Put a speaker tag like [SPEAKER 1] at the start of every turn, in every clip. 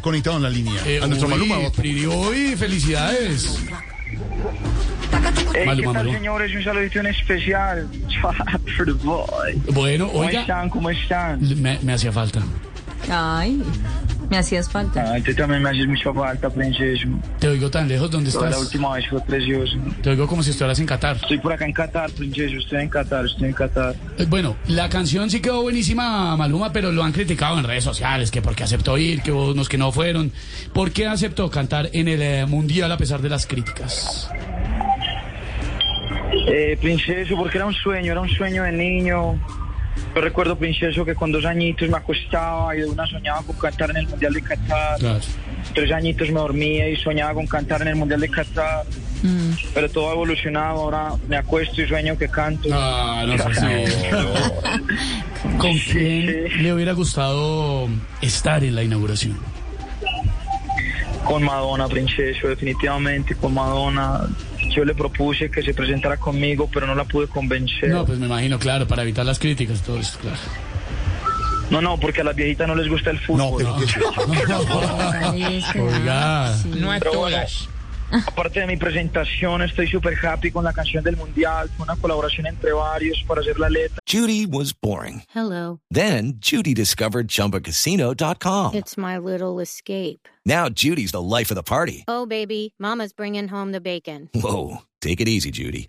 [SPEAKER 1] Conectado en la línea.
[SPEAKER 2] Eh,
[SPEAKER 1] a nuestro
[SPEAKER 2] uy,
[SPEAKER 1] Maluma.
[SPEAKER 2] uy, felicidades.
[SPEAKER 3] Hey,
[SPEAKER 2] Maluma,
[SPEAKER 3] ¿Qué tal,
[SPEAKER 2] Maluma.
[SPEAKER 3] señores? Un saludito en especial.
[SPEAKER 2] Bueno,
[SPEAKER 3] ¿Cómo
[SPEAKER 2] oiga,
[SPEAKER 3] están? ¿Cómo están?
[SPEAKER 2] me, me hacía falta.
[SPEAKER 4] Ay, me hacías falta.
[SPEAKER 3] Ay, tú también me haces mucha falta, princeso.
[SPEAKER 2] Te oigo tan lejos, ¿dónde
[SPEAKER 3] Toda la
[SPEAKER 2] estás?
[SPEAKER 3] última vez fue precioso.
[SPEAKER 2] Te oigo como si estuvieras en Qatar.
[SPEAKER 3] Estoy por acá en Qatar, princeso. Estoy en Qatar, estoy en Qatar.
[SPEAKER 2] Eh, Bueno, la canción sí quedó buenísima, Maluma, pero lo han criticado en redes sociales, que porque aceptó ir, que unos que no fueron. ¿Por qué aceptó cantar en el eh, Mundial a pesar de las críticas?
[SPEAKER 3] Eh, princeso, porque era un sueño, era un sueño de niño. Yo recuerdo, princeso, que con dos añitos me acostaba y de una soñaba con cantar en el Mundial de Qatar.
[SPEAKER 2] Claro.
[SPEAKER 3] Tres añitos me dormía y soñaba con cantar en el Mundial de Qatar.
[SPEAKER 4] Mm.
[SPEAKER 3] Pero todo ha evolucionado, ahora me acuesto y sueño que canto.
[SPEAKER 2] Ah, no sé ¿Con quién le hubiera gustado estar en la inauguración?
[SPEAKER 3] Con Madonna, princeso, definitivamente con Madonna. Yo le propuse que se presentara conmigo, pero no la pude convencer.
[SPEAKER 2] No,
[SPEAKER 3] No,
[SPEAKER 2] pues me imagino, claro, para evitar las críticas, todo esto, claro.
[SPEAKER 3] no, porque a las viejitas no les gusta el
[SPEAKER 1] No,
[SPEAKER 3] fútbol.
[SPEAKER 1] pero qué
[SPEAKER 4] Ay, será.
[SPEAKER 2] Oiga.
[SPEAKER 4] Sí.
[SPEAKER 3] Pero bueno, aparte de mi presentación, estoy súper happy con la canción del Mundial. Fue una colaboración entre varios para hacer la letra.
[SPEAKER 5] Judy was boring.
[SPEAKER 6] Hello,
[SPEAKER 5] Then Judy discovered ChumbaCasino.com.
[SPEAKER 6] it's my little escape.
[SPEAKER 5] Now Judy's the life of the party.
[SPEAKER 6] Oh, baby, Mama's bringing home the bacon.
[SPEAKER 5] Whoa, take it easy, Judy.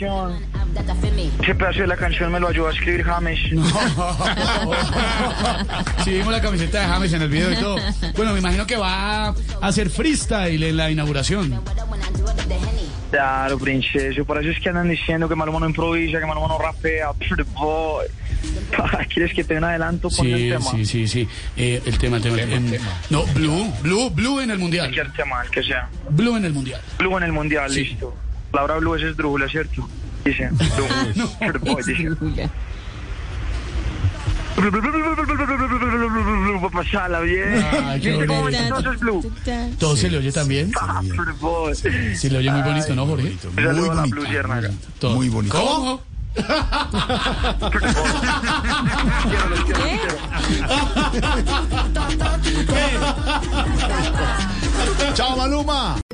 [SPEAKER 3] canción, ese pedazo de la canción me lo ayudó a escribir James.
[SPEAKER 2] Sí, vimos la camiseta de James en el video y todo. Bueno, me imagino que va a hacer freestyle en la inauguración.
[SPEAKER 3] Claro, princeso. Por eso es que andan diciendo que Maluma no improvisa, que Maluma no rapea. ¿Quieres que te dé un adelanto con el
[SPEAKER 2] Sí,
[SPEAKER 3] tema?
[SPEAKER 2] sí, sí, sí. Eh, el tema, el tema. em, No, Blue, Blue, Blue en el Mundial.
[SPEAKER 3] Cualquier tema, el que sea.
[SPEAKER 2] Blue en el Mundial.
[SPEAKER 3] Blue en el mundial,
[SPEAKER 2] Sí.
[SPEAKER 3] listo. La palabra blue es esdrújula, ¿cierto? Dice. Blue. Pretty boy, dice. Pasala bien.
[SPEAKER 2] Ay, qué
[SPEAKER 3] ¿Viste cómo
[SPEAKER 2] bonito.
[SPEAKER 3] entonces blue?
[SPEAKER 2] ¿Todo se le oye también?
[SPEAKER 3] Ah.
[SPEAKER 2] Sí, le oye muy bonito, ¿no, Jorge?
[SPEAKER 1] Muy bonito. Muy bonito.
[SPEAKER 2] ¿Cómo?
[SPEAKER 1] Chao, Maluma.